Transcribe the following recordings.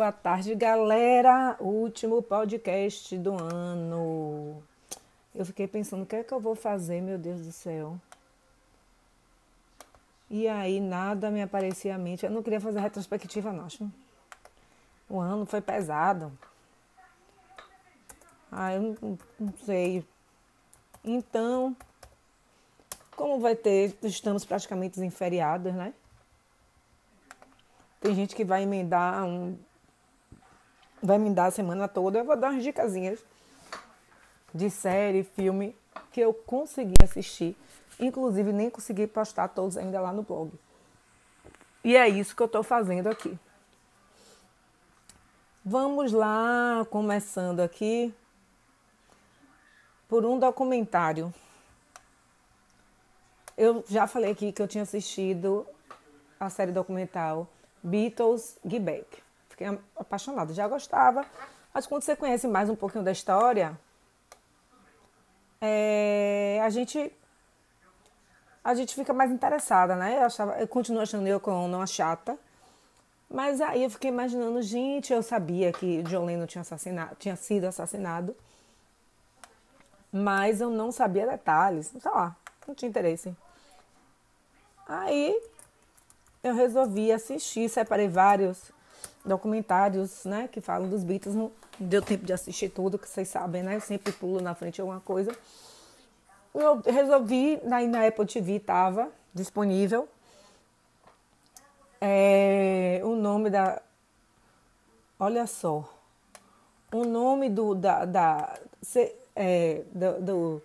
Boa tarde, galera. Último podcast do ano. Eu fiquei pensando, o que é que eu vou fazer, meu Deus do céu? E aí, nada me aparecia à mente. Eu não queria fazer retrospectiva, não. Acho. O ano foi pesado. Ah, eu não, sei. Então, como vai ter, estamos praticamente em feriados, né? Tem gente que vai emendar um. Vai emendar a semana toda. Eu vou dar umas dicasinhas de série, filme que eu consegui assistir. Inclusive, nem consegui postar todos ainda lá no blog. E é isso que eu estou fazendo aqui. Vamos lá, começando aqui por um documentário. Eu já falei aqui que eu tinha assistido a série documental Beatles Get Back. Fiquei apaixonada, já gostava. Mas quando você conhece mais um pouquinho da história, é, a gente a gente fica mais interessada, né? Eu, achava, eu continuo achando eu com uma chata. Mas aí eu fiquei imaginando, gente, eu sabia que John tinha, assassinado, tinha sido assassinado. Mas eu não sabia detalhes. Sei lá, não tinha interesse. Aí eu resolvi assistir, separei vários documentários, né, que falam dos Beatles. Não deu tempo de assistir tudo, que vocês sabem, né? Eu sempre pulo na frente de alguma coisa. Eu resolvi, na, na Apple TV estava disponível é, o nome da. Olha só. O nome do. Da, da, é, do, do,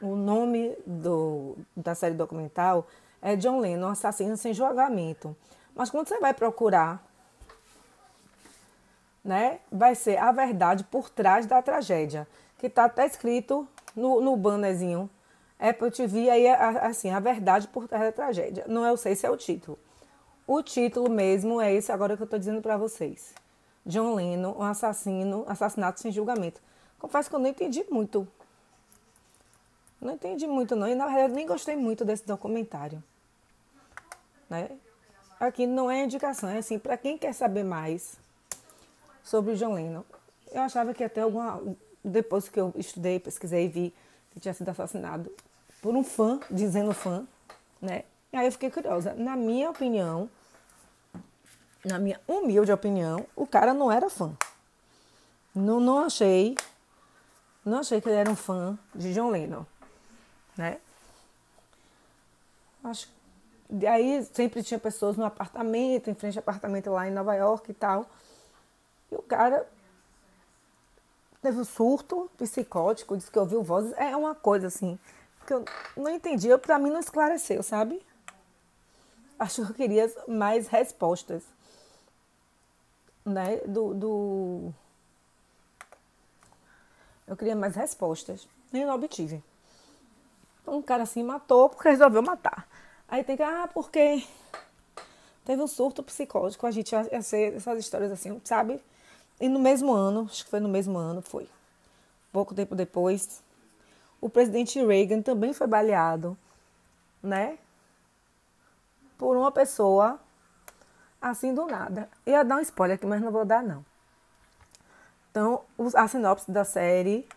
o nome do, da série documental é John Lennon, Assassino Sem Julgamento. Mas quando você vai procurar, né, vai ser a verdade por trás da tragédia, que está até escrito no, no bannerzinho Apple TV, aí é assim, a verdade por trás da tragédia. Não eu sei se é o título. O título mesmo é esse agora que eu estou dizendo para vocês. John Lennon, um assassino, assassinato sem julgamento. Confesso que eu não entendi muito. Não entendi muito não, e na verdade nem gostei muito desse documentário. Né? Aqui não é indicação, é assim, para quem quer saber mais sobre John Lennon. Eu achava que até alguma. Depois que eu estudei, pesquisei e vi que tinha sido assassinado por um fã, dizendo fã, né? E aí eu fiquei curiosa. Na minha opinião, na minha humilde opinião, o cara não era fã. Não, não achei. Não achei que ele era um fã de John Lennon, né? Acho aí sempre tinha pessoas no apartamento, em frente ao apartamento lá em Nova York e tal. E o cara teve um surto psicótico, disse que ouviu vozes. É uma coisa assim, que eu não entendi, eu, pra mim não esclareceu, sabe? Acho que eu queria mais respostas, né? Do, do... Eu queria mais respostas, nem não obtive. Um cara assim matou porque resolveu matar. Aí tem que, ah, porque teve um surto psicótico, a gente essas histórias assim, sabe? E no mesmo ano, acho que foi no mesmo ano, foi. Pouco tempo depois, o presidente Reagan também foi baleado, né? Por uma pessoa assim do nada. Ia dar um spoiler aqui, mas não vou dar não. Então, a sinopse da série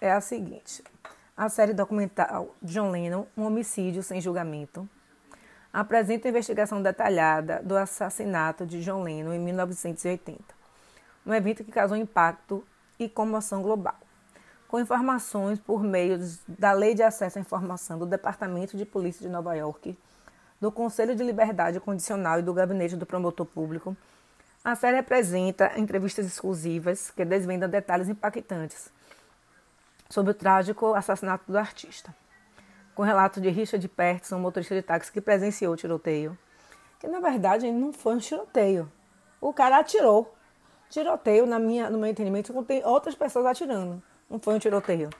é a seguinte: a série documental John Lennon, um homicídio sem julgamento, apresenta investigação detalhada do assassinato de John Lennon em 1980, um evento que causou impacto e comoção global, com informações por meio da Lei de Acesso à Informação do Departamento de Polícia de Nova York, do Conselho de Liberdade Condicional e do Gabinete do Promotor Público. A série apresenta entrevistas exclusivas que desvendam detalhes impactantes sobre o trágico assassinato do artista com relato de Richard Peterson, motorista de táxi que presenciou o tiroteio. Que na verdade não foi um tiroteio. O cara atirou. Tiroteio, na minha, no meu entendimento, tem outras pessoas atirando. Não foi um tiroteio.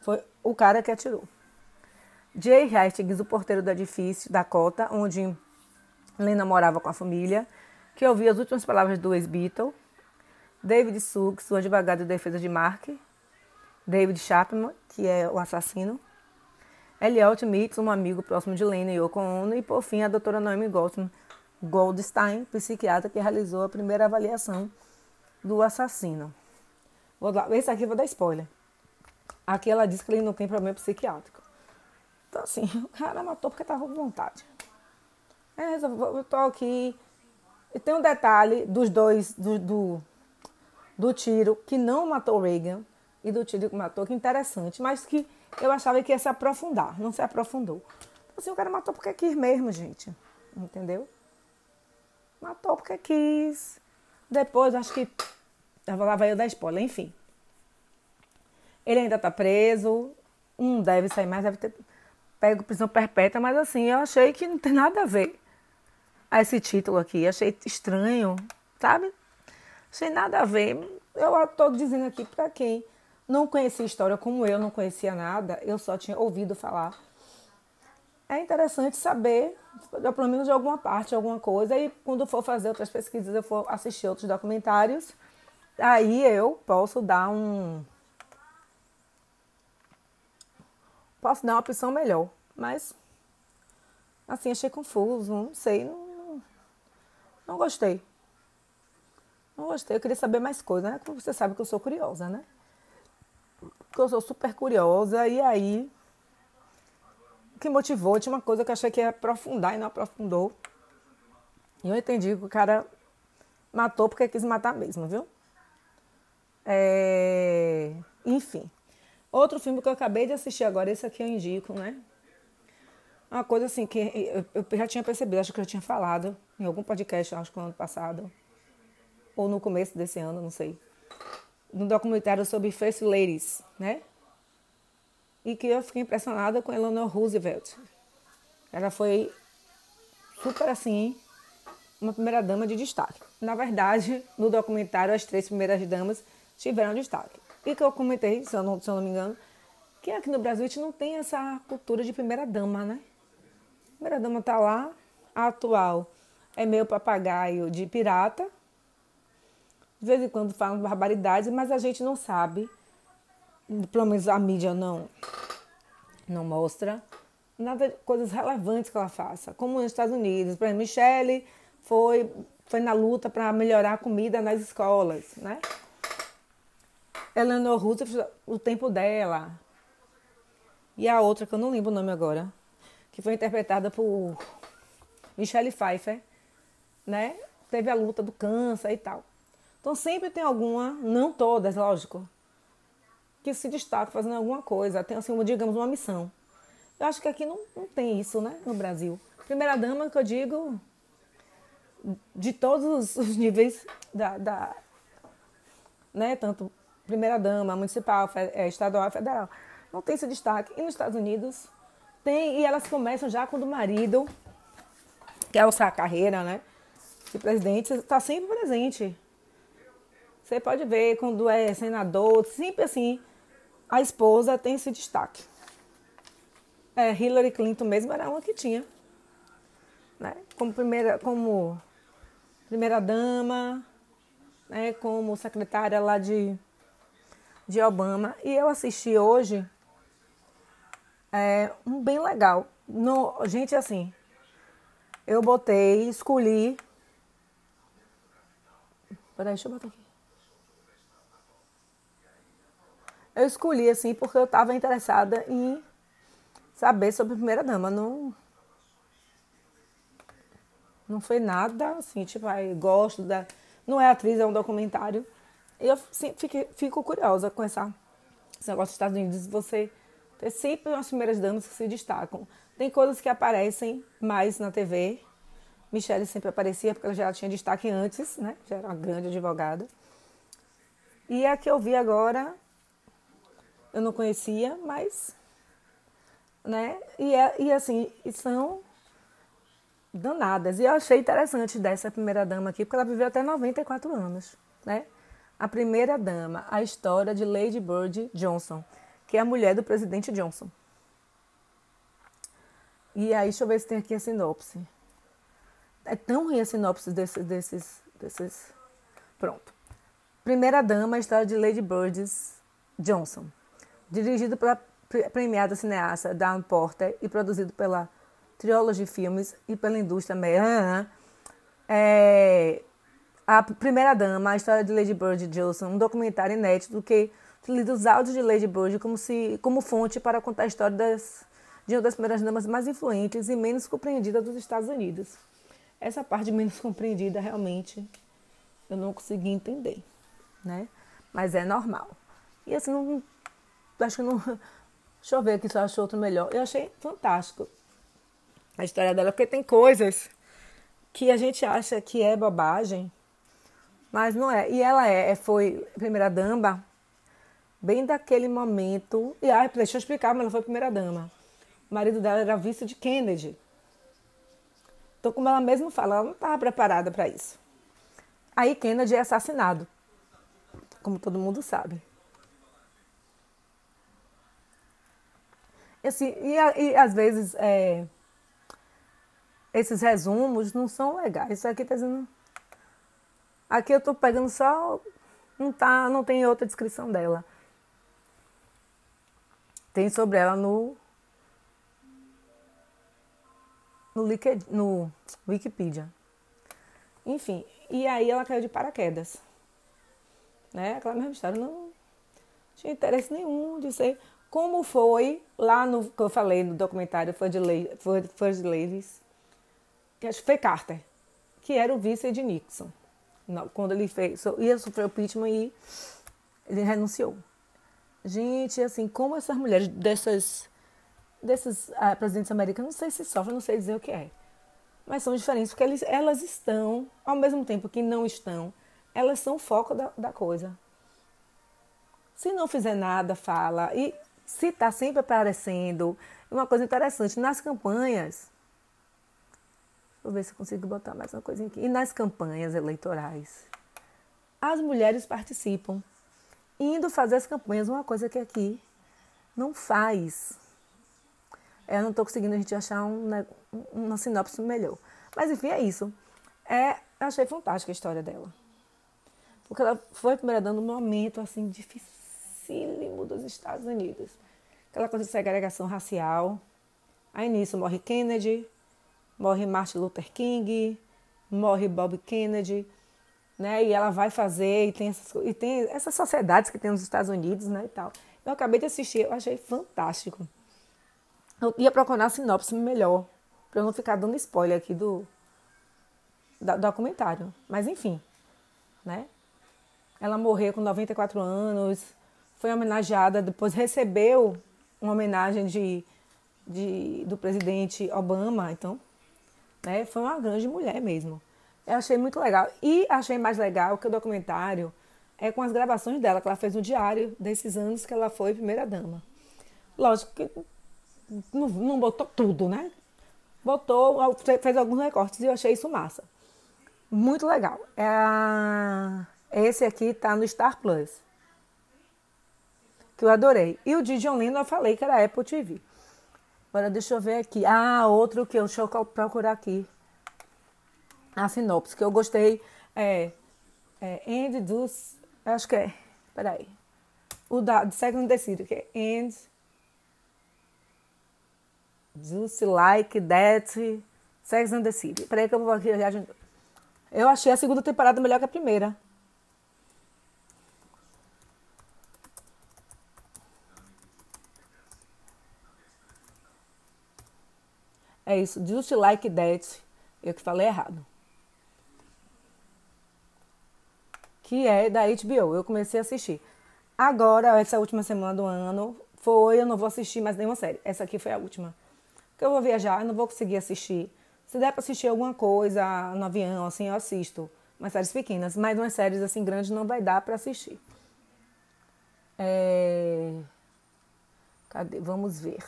Foi o cara que atirou. Jay Hastings, o porteiro do edifício Dakota, onde Lena morava com a família, que ouvia as últimas palavras do ex-Beatle. David Suggs, o advogado de defesa de Mark. David Chapman, que é o assassino. Elliot Mitz, um amigo próximo de Lena e Yoko Ono, e por fim a doutora Naomi Goldstein, psiquiatra que realizou a primeira avaliação do assassino. Vou dar, esse aqui vou dar spoiler. Aqui ela diz que ele não tem problema psiquiátrico. Então, assim, o cara matou porque estava com vontade. É, eu tô aqui. E tem um detalhe dos dois, do, do, do tiro que não matou Reagan e do tiro que matou, que interessante, mas que eu achava que ia se aprofundar, não se aprofundou. Então, assim, o cara matou porque quis mesmo, gente. Entendeu? Matou porque quis. Depois, acho que. Lá vai eu dar spoiler, enfim. Ele ainda tá preso. Um deve sair mais, deve ter pego prisão perpétua, mas assim, eu achei que não tem nada a ver a esse título aqui. Achei estranho, sabe? Achei nada a ver. Eu estou dizendo aqui para quem não conhecia história como eu, não conhecia nada, eu só tinha ouvido falar. É interessante saber, pelo menos de alguma parte, alguma coisa, e quando for fazer outras pesquisas, eu for assistir outros documentários, aí eu posso dar um. Posso dar uma opção melhor. Mas, assim, achei confuso, não sei, não, não gostei. Não gostei, eu queria saber mais coisas, né? Você sabe que eu sou curiosa, né? Porque eu sou super curiosa, e aí. O que motivou? Tinha uma coisa que eu achei que ia aprofundar e não aprofundou. E eu entendi que o cara matou porque quis matar mesmo, viu? É... Enfim. Outro filme que eu acabei de assistir agora, esse aqui eu indico, né? Uma coisa assim que eu já tinha percebido, acho que eu tinha falado em algum podcast, acho que no ano passado, ou no começo desse ano, não sei, no documentário sobre First Ladies, né? E que eu fiquei impressionada com Eleanor Roosevelt. Ela foi super assim, uma primeira dama de destaque. Na verdade, no documentário, as três primeiras damas tiveram destaque. E que eu comentei, se eu não, se eu não me engano, que aqui no Brasil a gente não tem essa cultura de primeira dama, né? A primeira dama está lá, a atual é meio papagaio de pirata. De vez em quando falam barbaridades, mas a gente não sabe, pelo menos a mídia não, não mostra, nada coisas relevantes que ela faça. Como nos Estados Unidos, por exemplo, Michelle foi, foi na luta para melhorar a comida nas escolas, né? Eleanor Roosevelt, o tempo dela. E a outra, que eu não lembro o nome agora, que foi interpretada por Michelle Pfeiffer, né? Teve a luta do câncer e tal. Então sempre tem alguma, não todas, lógico, que se destaca fazendo alguma coisa, tem assim, uma, digamos, uma missão. Eu acho que aqui não, não tem isso, né, no Brasil. Primeira dama, que eu digo, de todos os níveis da, da né, tanto primeira dama, municipal, é, estadual, federal, não tem esse destaque. E nos Estados Unidos tem, e elas começam já quando o marido quer alçar a carreira, né? De presidente, está sempre presente. Você pode ver quando é senador, sempre assim, a esposa tem esse destaque. É, Hillary Clinton mesmo era uma que tinha. Né? Como primeira, como primeira dama, né? como secretária lá de, de Obama. E eu assisti hoje é, um bem legal. No, gente, assim, eu botei, escolhi. Peraí, deixa eu botar aqui. Eu escolhi assim porque eu estava interessada em saber sobre a primeira dama. Não, não foi nada assim, tipo, aí gosto da. Não é atriz, é um documentário. E eu fico, fico curiosa com essa, esse negócio dos Estados Unidos. Você ter sempre umas primeiras damas que se destacam. Tem coisas que aparecem mais na TV. Michelle sempre aparecia porque ela já tinha destaque antes, né? Já era uma grande advogada. E a que eu vi agora eu não conhecia, mas. Né? E, é, e assim, são danadas. E eu achei interessante dessa primeira dama aqui, porque ela viveu até 94 anos, né? A primeira dama, a história de Lady Bird Johnson, que é a mulher do presidente Johnson. E aí, deixa eu ver se tem aqui a sinopse. É tão ruim a sinopse desses, desses, desses. Pronto. Primeira dama, a história de Lady Bird Johnson dirigido pela premiada cineasta Dan Porter e produzido pela Trilogy Filmes e pela indústria americana, é, a primeira dama, a história de Lady Bird Johnson, um documentário inédito que utiliza os áudios de Lady Bird como, se, como fonte para contar a história das, de uma das primeiras damas mais influentes e menos compreendida dos Estados Unidos. Essa parte menos compreendida realmente eu não consegui entender, né? Mas é normal. E assim, não, acho que não. Deixa eu ver aqui se eu acho outro melhor. Eu achei fantástico a história dela, porque tem coisas que a gente acha que é bobagem, mas não é. E ela é, foi primeira dama bem daquele momento. E ah, deixa eu explicar, mas ela foi primeira dama. O marido dela era vice de Kennedy. Então, como ela mesma fala, ela não estava preparada para isso. Aí Kennedy é assassinado, como todo mundo sabe. Assim, e, e às vezes é, esses resumos não são legais. Isso aqui está dizendo. Aqui eu estou pegando só. Não, tá, não tem outra descrição dela. Tem sobre ela no. No, no Wikipedia. Enfim, e aí ela caiu de paraquedas. Né? Aquela mesma história. Não tinha interesse nenhum de ser. Como foi lá no que eu falei no documentário First Ladies, que acho que foi Carter, que era o vice de Nixon. Quando ele fez, ia sofrer o impeachment e ele renunciou. Gente, assim, como essas mulheres dessas, desses ah, presidentes americanos, não sei se sofrem, não sei dizer o que é. Mas são diferentes porque eles, elas estão, ao mesmo tempo que não estão, elas são o foco da, da coisa. Se não fizer nada, fala. E se está sempre aparecendo, uma coisa interessante, nas campanhas, vou ver se eu consigo botar mais uma coisa aqui, e nas campanhas eleitorais, as mulheres participam indo fazer as campanhas, uma coisa que aqui não faz. Eu não estou conseguindo a gente achar um, uma sinopse melhor. Mas enfim, é isso. É, eu achei fantástica a história dela. Porque ela foi primeira dando um momento assim dificílimo dos Estados Unidos. Aquela coisa de segregação racial. Aí nisso morre Kennedy, morre Martin Luther King, morre Bob Kennedy né? E ela vai fazer e tem essas, e tem essas sociedades que tem nos Estados Unidos, né, e tal. Eu acabei de assistir, eu achei fantástico. Eu ia procurar a sinopse melhor, para eu não ficar dando spoiler aqui do, do documentário. Mas enfim, né? Ela morreu com 94 anos, foi homenageada, depois recebeu uma homenagem de, de, do presidente Obama, então, né? Foi uma grande mulher mesmo. Eu achei muito legal. E achei mais legal que o documentário é com as gravações dela, que ela fez no diário desses anos que ela foi primeira-dama. Lógico que não, não botou tudo, né? Botou, fez alguns recortes e eu achei isso massa. Muito legal. É. Esse aqui tá no Star Plus. Que eu adorei. E o de John Lennon eu falei que era Apple TV. Agora deixa eu ver aqui. Ah, outro que eu, deixa eu procurar aqui a sinopse que eu gostei é, é End dos. Acho que é. Peraí. O da do Second City, que é End. Just Like That. Sex and the City. Peraí que eu vou aqui. Eu achei a segunda temporada melhor que a primeira. É isso, Just Like That. Eu que falei errado. que é da HBO. Eu comecei a assistir. Agora, essa última semana do ano, foi, eu não vou assistir mais nenhuma série. Essa aqui foi a última. Porque eu vou viajar, eu não vou conseguir assistir. Se der para assistir alguma coisa no avião, assim, eu assisto. Umas séries pequenas, mas umas séries assim grandes não vai dar para assistir. É... Cadê? Vamos ver.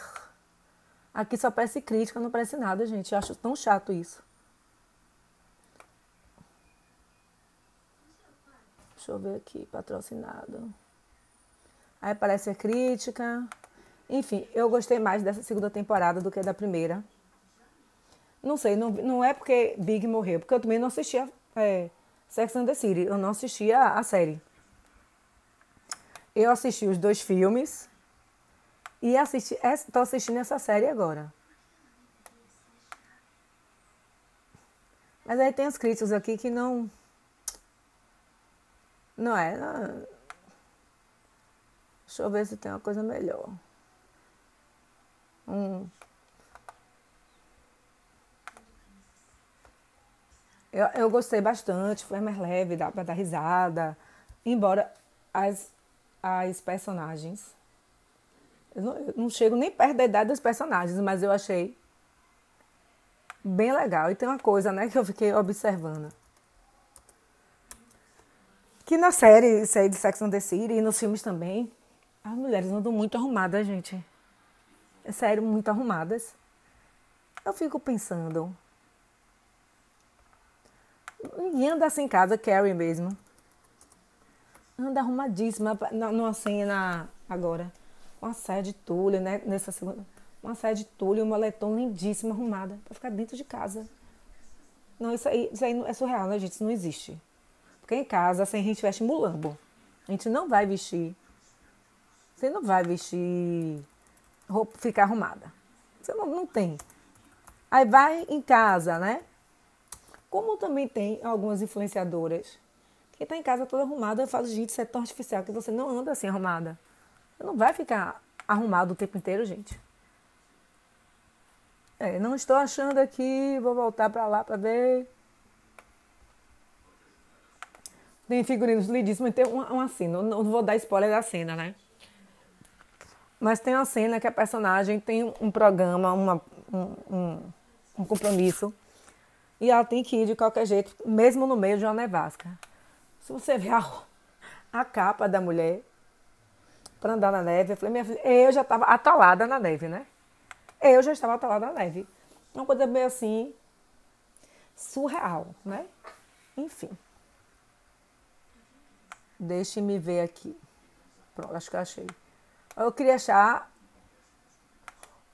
Aqui só parece crítica, não parece nada, gente. Eu acho tão chato isso. Deixa eu ver aqui, patrocinado. Aí aparece a crítica. Enfim, eu gostei mais dessa segunda temporada do que da primeira. Não sei, não, não é porque Big morreu, porque eu também não assistia é, Sex and the City, eu não assistia a série. Eu assisti os dois filmes e assisti, estou assistindo essa série agora. Mas aí tem as críticas aqui que não. Não é. Não... Deixa eu ver se tem uma coisa melhor. Um. Eu, eu gostei bastante, foi mais leve, dá pra dar risada. Embora as, as personagens. Eu não, eu não chego nem perto da idade dos personagens, mas eu achei bem legal. E tem uma coisa, né, que eu fiquei observando. Que na série, série de Sex and the City e nos filmes também, as mulheres andam muito arrumadas, gente. É sério, muito arrumadas. Eu fico pensando. Ninguém anda assim em casa, Carrie mesmo. Anda arrumadíssima numa cena agora. Uma saia de tulha, né? Nessa segunda uma saia de tulho e um moletom lindíssimo, arrumada, para ficar dentro de casa. Não, isso aí, isso aí é surreal, né, gente? Isso não existe. Porque em casa, assim, a gente veste mulambo. A gente não vai vestir. Você não vai vestir roupa, ficar arrumada. Você não, não tem. Aí vai em casa, né? Como também tem algumas influenciadoras que tá em casa toda arrumada, eu falo, gente, isso é tão artificial que você não anda assim arrumada. Não vai ficar arrumado o tempo inteiro, gente. É, não estou achando aqui, vou voltar para lá para ver. Tem figurinos lindíssimos, tem uma, uma cena, não vou dar spoiler da cena, né? Mas tem uma cena que a personagem tem um programa, uma, um, um, um compromisso, e ela tem que ir de qualquer jeito, mesmo no meio de uma nevasca. Se você ver a, a capa da mulher para andar na neve, eu falei, minha filha, eu já estava atolada na neve, né? eu já estava atalada na neve. Uma coisa meio assim, surreal, né? Enfim. Deixe-me ver aqui. Pronto, acho que eu achei. Eu queria achar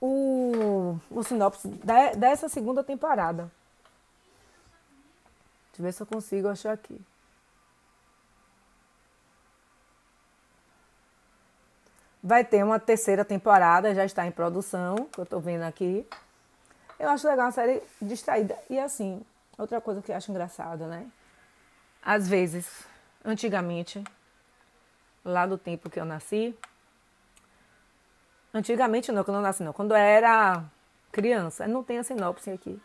o, o sinopse dessa segunda temporada. Deixa eu ver se eu consigo achar aqui. Vai ter uma terceira temporada, já está em produção, que eu estou vendo aqui. Eu acho legal uma série distraída. E assim, outra coisa que eu acho engraçado, né? Às vezes, antigamente, lá do tempo que eu nasci, antigamente não, quando eu nasci não, quando eu era criança, não tem a sinopse aqui.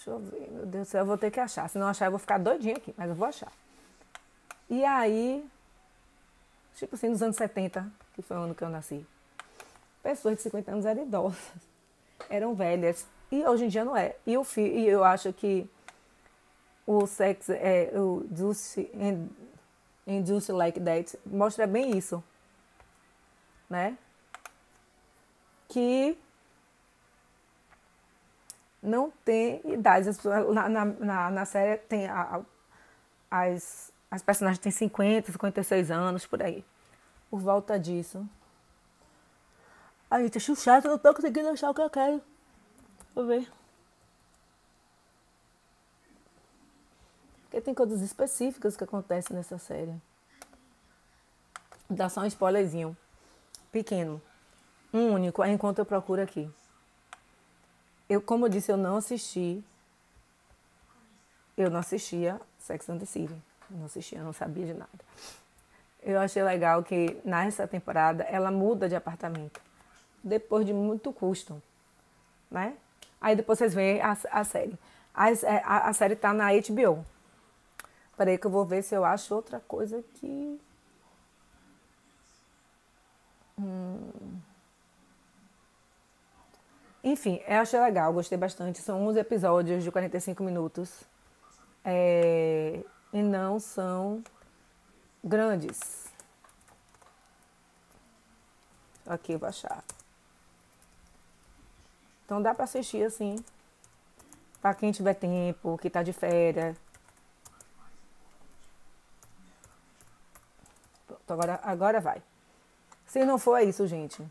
Deixa eu ver, meu Deus do céu, eu vou ter que achar. Se não achar, eu vou ficar doidinha aqui, mas eu vou achar. E aí, tipo assim, nos anos 70, que foi o ano que eu nasci, pessoas de 50 anos eram idosas, eram velhas. E hoje em dia não é. E eu, e eu acho que o sexo, é, o Juicy, Juicy Like That mostra bem isso. Né? Que não tem idade. Na, na, na série tem a, a, as, as personagens têm 50, 56 anos, por aí. Por volta disso. Aí, acho chato, eu não tô conseguindo achar o que eu quero. Vou ver. Porque tem coisas específicas que acontecem nessa série. Vou dar só um spoilerzinho. Pequeno. Um único, enquanto eu procuro aqui. Eu, como eu disse, eu não assisti. Eu não assistia Sex and the City. não assistia, não sabia de nada. Eu achei legal que nessa temporada ela muda de apartamento. Depois de muito custo. Né? Aí depois vocês veem a, a série. A, é, a, a série tá na HBO. Peraí que eu vou ver se eu acho outra coisa aqui. Hum. Enfim, eu achei legal, gostei bastante. São 11 episódios de 45 minutos. É... E não são grandes. Aqui, vou achar. Então dá pra assistir assim. Pra quem tiver tempo, que tá de férias. Pronto, agora, agora vai. Se não for é isso, gente.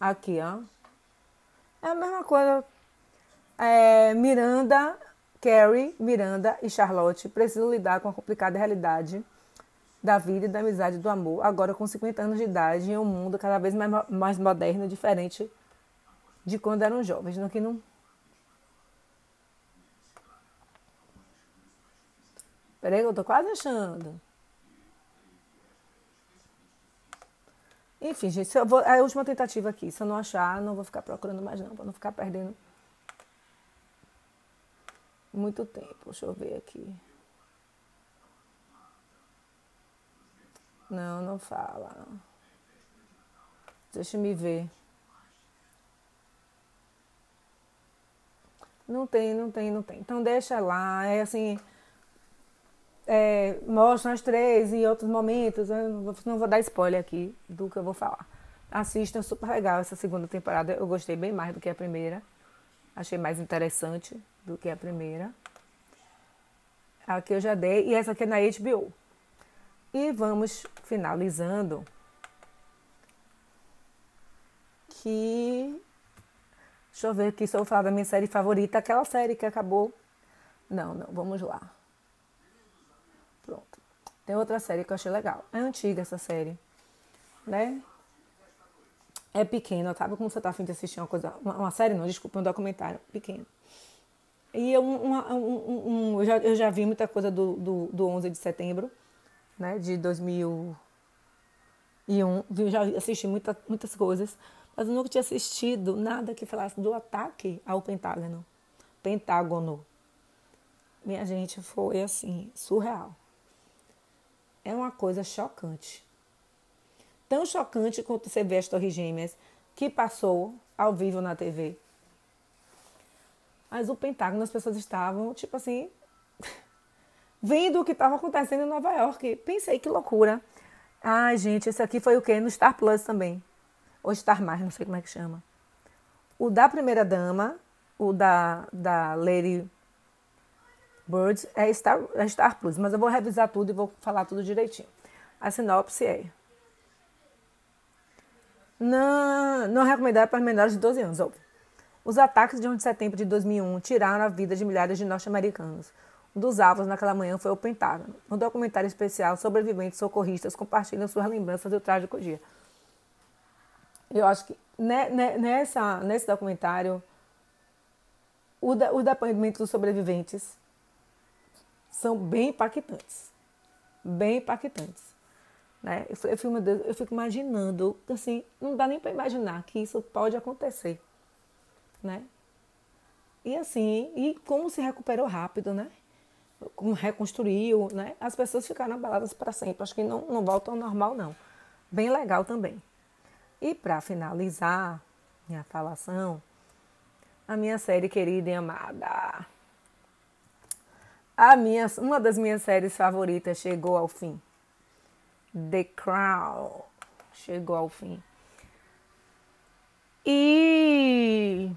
Aqui, ó. É a mesma coisa. É, Miranda, Carrie, Miranda e Charlotte precisam lidar com a complicada realidade da vida e da amizade do amor, agora com 50 anos de idade, em um mundo cada vez mais, mais moderno e diferente de quando eram jovens, no que não Peraí, eu tô quase achando. Enfim, gente, vou, é a última tentativa aqui. Se eu não achar, não vou ficar procurando mais não, para não ficar perdendo muito tempo. Deixa eu ver aqui. Não, não fala. Deixa me ver. Não tem, não tem, não tem. Então deixa lá. É assim é, mostram as três em outros momentos. Eu não vou, não vou dar spoiler aqui do que eu vou falar. Assistam, super legal essa segunda temporada. Eu gostei bem mais do que a primeira. Achei mais interessante do que a primeira. A que eu já dei. E essa aqui é na HBO. E vamos finalizando. Que. Deixa eu ver aqui se eu vou falar da minha série favorita. Aquela série que acabou. Não, não, vamos lá. Pronto. Tem outra série que eu achei legal. É antiga essa série, né? É pequena, sabe como você tá afim de assistir uma coisa, uma, uma série não, desculpa, um documentário pequeno. E eu, uma, um, um, eu, já, eu já vi muita coisa do, do, do 11 de setembro, né, de 2001. Eu já assisti muita, muitas coisas, mas eu nunca tinha assistido nada que falasse do ataque ao Pentágono. Pentágono. Minha gente, foi assim, surreal é uma coisa chocante. Tão chocante quanto você vê as Torres Gêmeas, que passou ao vivo na TV. Mas o Pentágono, as pessoas estavam, tipo assim, vendo o que estava acontecendo em Nova York. Pensei, que loucura. Ai, gente, esse aqui foi o quê? No Star Plus também. Ou Star Mais, não sei como é que chama. O da primeira dama, o da, da Lady Birds é Star, é Star Plus, mas eu vou revisar tudo e vou falar tudo direitinho. A sinopse é: Não, não recomendado para menores de 12 anos. Óbvio. Os ataques de 11 de setembro de 2001 tiraram a vida de milhares de norte-americanos. Um dos alvos naquela manhã foi o Pentágono. Um documentário especial, sobreviventes socorristas compartilham suas lembranças do trágico dia. Eu acho que nessa, nesse documentário, o, o depoimento dos sobreviventes são bem impactantes. Bem impactantes. Né? Eu, eu, fico, eu fico imaginando, assim, não dá nem para imaginar que isso pode acontecer. Né? E assim, e como se recuperou rápido, né? Como reconstruiu, né? As pessoas ficaram abaladas para sempre. Acho que não, não voltam ao normal, não. Bem legal também. E para finalizar minha falação, a minha série querida e amada a minha, uma das minhas séries favoritas chegou ao fim. The Crown chegou ao fim. E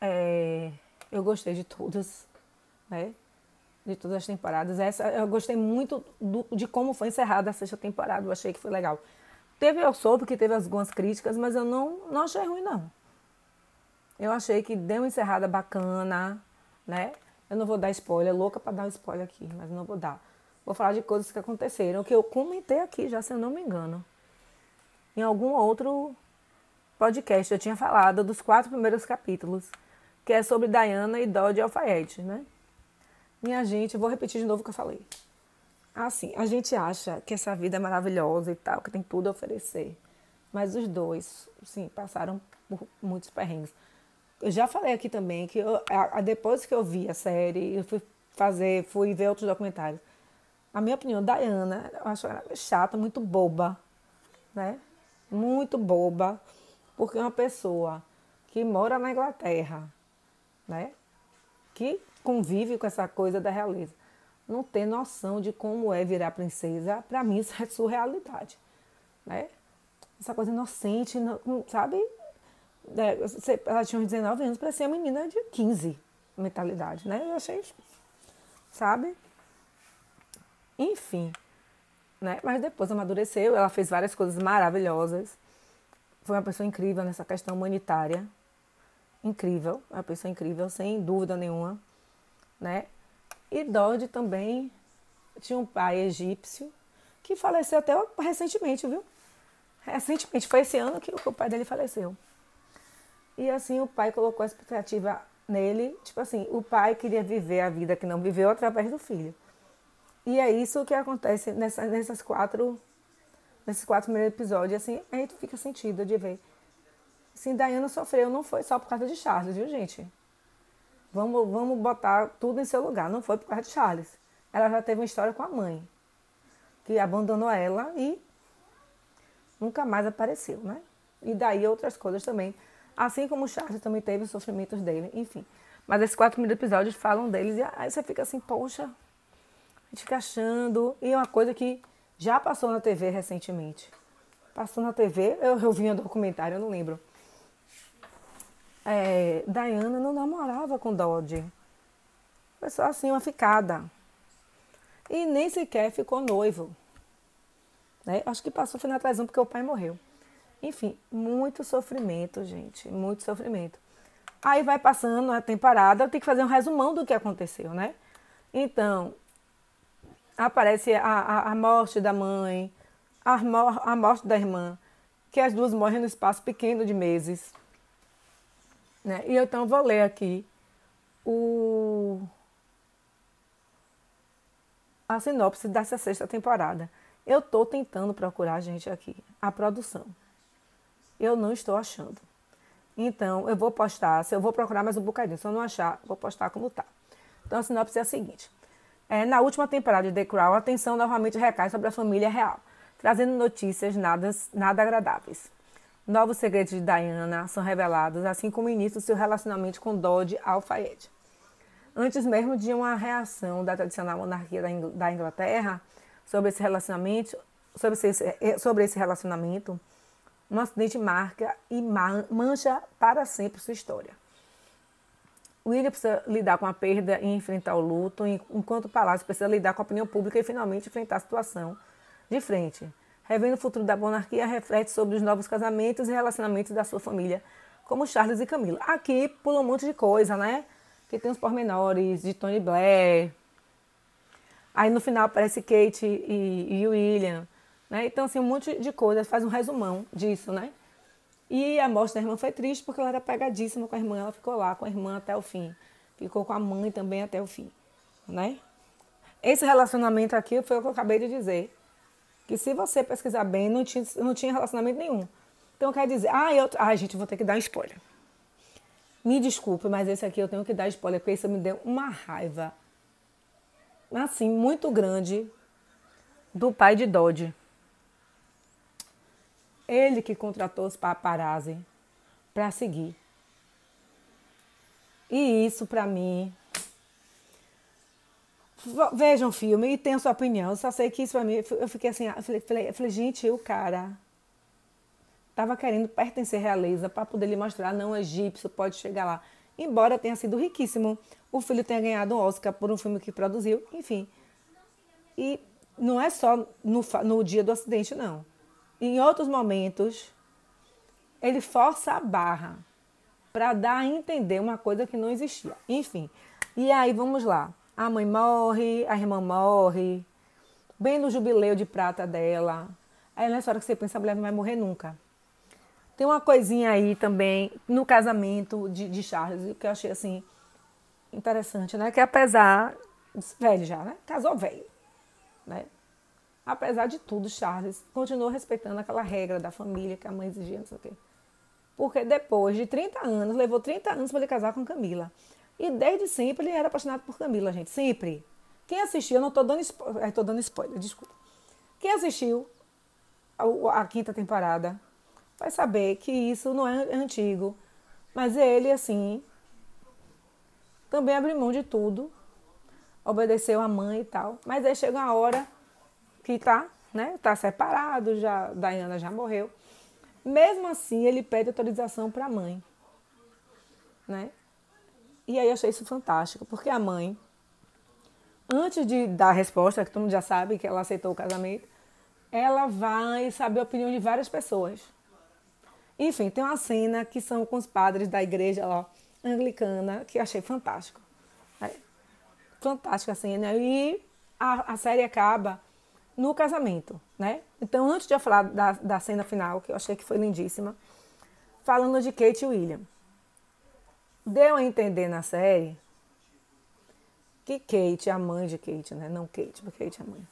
é, eu gostei de todas, né? De todas as temporadas. Essa eu gostei muito do, de como foi encerrada a sexta temporada. Eu achei que foi legal. Teve, eu soube que teve algumas críticas, mas eu não, não achei ruim, não. Eu achei que deu uma encerrada bacana né? Eu não vou dar spoiler, louca para dar um spoiler aqui, mas não vou dar. Vou falar de coisas que aconteceram, que eu comentei aqui já, se eu não me engano. Em algum outro podcast eu tinha falado dos quatro primeiros capítulos, que é sobre Diana e Dodge Alfaiete, né? Minha gente, vou repetir de novo o que eu falei. Assim, a gente acha que essa vida é maravilhosa e tal, que tem tudo a oferecer. Mas os dois, sim, passaram por muitos perrengues eu já falei aqui também que eu, a, a, depois que eu vi a série, eu fui fazer, fui ver outros documentários. A minha opinião, Diana, eu acho ela chata, muito boba, né? Muito boba, porque é uma pessoa que mora na Inglaterra, né? Que convive com essa coisa da realeza. Não tem noção de como é virar princesa, para mim isso é surrealidade, né? Essa coisa inocente, sabe? É, ela tinha uns 19 anos, parecia uma menina de 15 mentalidade, né? Eu achei, sabe? Enfim, né? Mas depois amadureceu, ela fez várias coisas maravilhosas. Foi uma pessoa incrível nessa questão humanitária. Incrível, uma pessoa incrível, sem dúvida nenhuma, né? E Dodge também tinha um pai egípcio que faleceu até recentemente, viu? Recentemente, foi esse ano que o pai dele faleceu. E assim o pai colocou a expectativa nele, tipo assim, o pai queria viver a vida que não viveu através do filho. E é isso que acontece nessa, nessas quatro, nesses quatro primeiros episódios, assim, a gente fica sentido de ver. Assim, Diana sofreu, não foi só por causa de Charles, viu, gente? Vamos, vamos botar tudo em seu lugar, não foi por causa de Charles. Ela já teve uma história com a mãe, que abandonou ela e nunca mais apareceu, né? E daí outras coisas também. Assim como o Charles também teve os sofrimentos dele, enfim. Mas esses quatro primeiros episódios falam deles e aí você fica assim, poxa, a gente fica achando. E é uma coisa que já passou na TV recentemente. Passou na TV, eu, eu vi um documentário, eu não lembro. É, Diana não namorava com Dodge. Foi só assim, uma ficada. E nem sequer ficou noivo. Né? Acho que passou foi na porque o pai morreu. Enfim, muito sofrimento, gente. Muito sofrimento. Aí vai passando a temporada, tem que fazer um resumão do que aconteceu, né? Então, aparece a, a, a morte da mãe, a, a morte da irmã, que as duas morrem no espaço pequeno de meses. Né? E eu então vou ler aqui o, a sinopse dessa sexta temporada. Eu estou tentando procurar, gente, aqui, a produção. Eu não estou achando. Então, eu vou postar, se eu vou procurar mais um bocadinho, se eu não achar, vou postar como tá. Então, a sinopse é a seguinte. É, na última temporada de The Crown, a atenção novamente recai sobre a família real, trazendo notícias nada, nada agradáveis. Novos segredos de Diana são revelados, assim como início seu relacionamento com Dodge Al-Fayed. Antes mesmo de uma reação da tradicional monarquia da Inglaterra sobre esse relacionamento, sobre esse, eh, sobre esse relacionamento, um acidente marca e mancha para sempre sua história. William precisa lidar com a perda e enfrentar o luto, enquanto o Palácio precisa lidar com a opinião pública e finalmente enfrentar a situação de frente. Revendo o futuro da monarquia, reflete sobre os novos casamentos e relacionamentos da sua família, como Charles e Camila. Aqui pula um monte de coisa, né? Que tem os pormenores de Tony Blair. Aí no final aparece Kate e, e William. Né? Então, assim, um monte de coisas, faz um resumão disso, né? E a morte da irmã foi triste porque ela era pegadíssima com a irmã, ela ficou lá com a irmã até o fim. Ficou com a mãe também até o fim, né? Esse relacionamento aqui foi o que eu acabei de dizer. Que se você pesquisar bem, não tinha, não tinha relacionamento nenhum. Então quer dizer, ah, eu. Ai, gente, vou ter que dar spoiler. Me desculpe, mas esse aqui eu tenho que dar spoiler, porque isso me deu uma raiva. Assim, muito grande do pai de Dodge. Ele que contratou os paparazzi para seguir. E isso para mim. Vejam o filme e tenham sua opinião. Eu só sei que isso para mim. Eu fiquei assim, eu falei, falei, falei, gente, o cara estava querendo pertencer à realeza para poder lhe mostrar, não, egípcio pode chegar lá. Embora tenha sido riquíssimo, o filho tenha ganhado um Oscar por um filme que produziu, enfim. E não é só no, no dia do acidente, não em outros momentos, ele força a barra para dar a entender uma coisa que não existia. Enfim, e aí vamos lá. A mãe morre, a irmã morre, bem no jubileu de prata dela. Aí nessa hora que você pensa, a mulher não vai morrer nunca. Tem uma coisinha aí também no casamento de, de Charles que eu achei assim interessante, né? Que apesar velho já, né? Casou velho, né? Apesar de tudo, Charles continuou respeitando aquela regra da família que a mãe exigia, não sei o quê. Porque depois de 30 anos, levou 30 anos para ele casar com Camila. E desde sempre ele era apaixonado por Camila, gente. Sempre. Quem assistiu, eu não estou dando, spoiler, estou dando spoiler, desculpa. Quem assistiu a, a quinta temporada vai saber que isso não é antigo. Mas ele, assim, também abriu mão de tudo. Obedeceu a mãe e tal. Mas aí chega uma hora que tá, né, tá separado, já Diana já morreu. Mesmo assim, ele pede autorização para a mãe, né? E aí eu achei isso fantástico, porque a mãe, antes de dar a resposta, que todo mundo já sabe que ela aceitou o casamento, ela vai saber a opinião de várias pessoas. Enfim, tem uma cena que são com os padres da igreja lá, anglicana, que eu achei fantástico. É, fantástico a cena. E a, a série acaba no casamento, né? Então, antes de eu falar da, da cena final, que eu achei que foi lindíssima, falando de Kate e William. Deu a entender na série que Kate, a mãe de Kate, né? Não Kate, porque Kate é a mãe.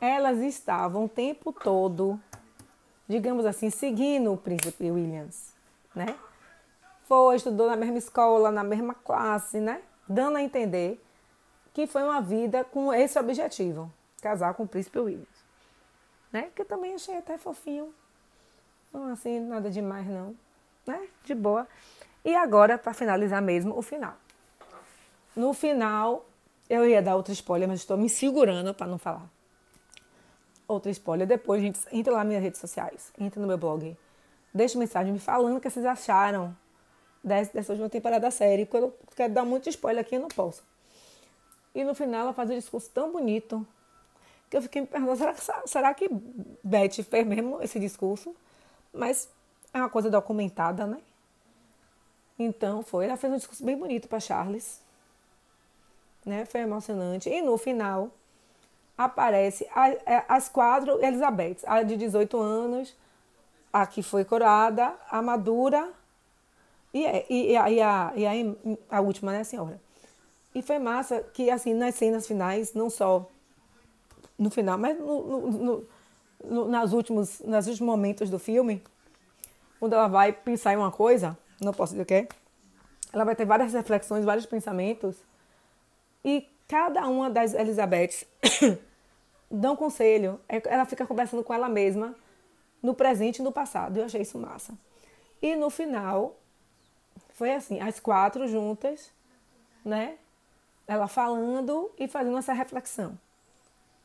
Elas estavam o tempo todo, digamos assim, seguindo o príncipe Williams, né? Foi, estudou na mesma escola, na mesma classe, né? Dando a entender que foi uma vida com esse objetivo, casar com o príncipe Williams. Né? Que eu também achei até fofinho. Não assim, nada demais não, né? De boa. E agora, para finalizar mesmo, o final. No final, eu ia dar outro spoiler, mas estou me segurando para não falar. Outro spoiler. Depois, gente, entra lá nas minhas redes sociais, entra no meu blog. Deixa mensagem me falando o que vocês acharam dessa última temporada da série. Porque eu quero dar muito spoiler aqui, eu não posso. E no final ela faz um discurso tão bonito que eu fiquei me perguntando, será que, será que Beth fez mesmo esse discurso? Mas é uma coisa documentada, né? Então foi, ela fez um discurso bem bonito para Charles, né? Foi emocionante. E no final aparece é, as quatro Elizabeth, a de 18 anos, a que foi coroada, a madura e, é, e, e, a, e, a, e a, a última, né, senhora? E foi massa que, assim, nas cenas finais, não só no final, mas no, no, no, nas últimos, nos últimos momentos do filme, quando ela vai pensar em uma coisa, não posso dizer o que, ela vai ter várias reflexões, vários pensamentos, e cada uma das Elizabeths dá um conselho. É, ela fica conversando com ela mesma no presente e no passado. Eu achei isso massa. E no final, foi assim, as quatro juntas, né? ela falando e fazendo essa reflexão.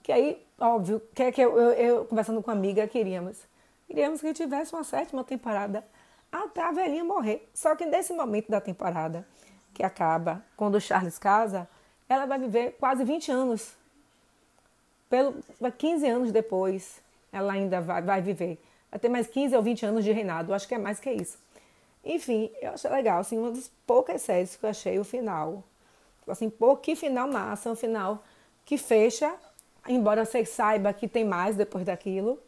Que aí, óbvio, que é que eu, eu, eu, conversando com uma amiga, queríamos. Queríamos que tivesse uma sétima temporada até a velhinha morrer. Só que nesse momento da temporada, que acaba quando o Charles casa, ela vai viver quase 20 anos. Pelo, 15 anos depois, ela ainda vai, vai viver. Vai ter mais 15 ou 20 anos de reinado. Acho que é mais que isso. Enfim, eu achei legal. Assim, uma das poucas séries que eu achei o final assim, pô, que final massa, um final que fecha, embora você saiba que tem mais depois daquilo,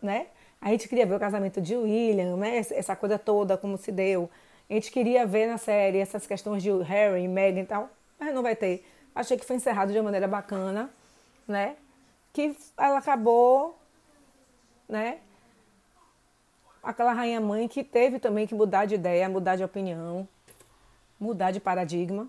né? A gente queria ver o casamento de William, né? Essa coisa toda, como se deu. A gente queria ver na série essas questões de Harry, Meghan e tal, mas não vai ter. Achei que foi encerrado de uma maneira bacana, né? Que ela acabou, né? Aquela rainha mãe que teve também que mudar de ideia, mudar de opinião, mudar de paradigma,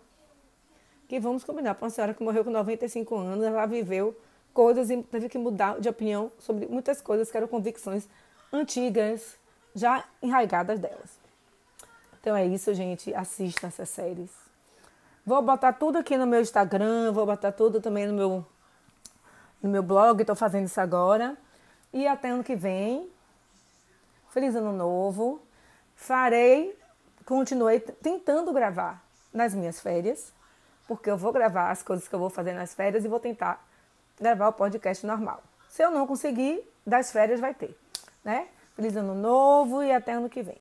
que vamos combinar, para uma senhora que morreu com 95 anos, ela viveu coisas e teve que mudar de opinião sobre muitas coisas que eram convicções antigas, já enraigadas delas. Então é isso, gente. Assista essas séries. Vou botar tudo aqui no meu Instagram, vou botar tudo também no meu, no meu blog, estou fazendo isso agora. E até ano que vem. Feliz ano novo. Farei, continuei tentando gravar nas minhas férias porque eu vou gravar as coisas que eu vou fazer nas férias e vou tentar gravar o podcast normal. Se eu não conseguir, das férias vai ter, né? Feliz ano novo e até ano que vem.